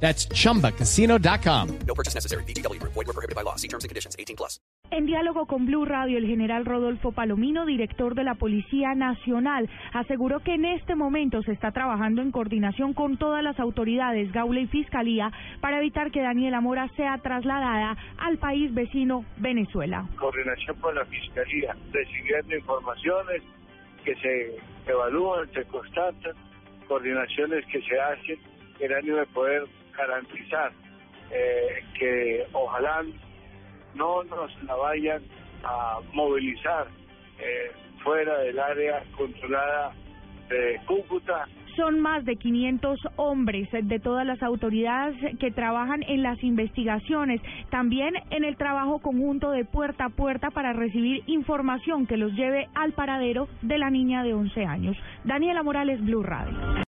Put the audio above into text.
That's chumbacasino.com. No purchase necessary. BGW. Void were prohibited by law. See terms and conditions. 18 plus. En diálogo con Blue Radio, el general Rodolfo Palomino, director de la Policía Nacional, aseguró que en este momento se está trabajando en coordinación con todas las autoridades, Gaula y Fiscalía, para evitar que Daniela Mora sea trasladada al país vecino Venezuela. Coordinación con la Fiscalía, recibiendo informaciones que se evalúan, se constatan, coordinaciones que se hacen en ánimo de poder garantizar eh, que ojalá no nos la vayan a movilizar eh, fuera del área controlada de Cúcuta. Son más de 500 hombres de todas las autoridades que trabajan en las investigaciones, también en el trabajo conjunto de puerta a puerta para recibir información que los lleve al paradero de la niña de 11 años. Daniela Morales, Blue Radio.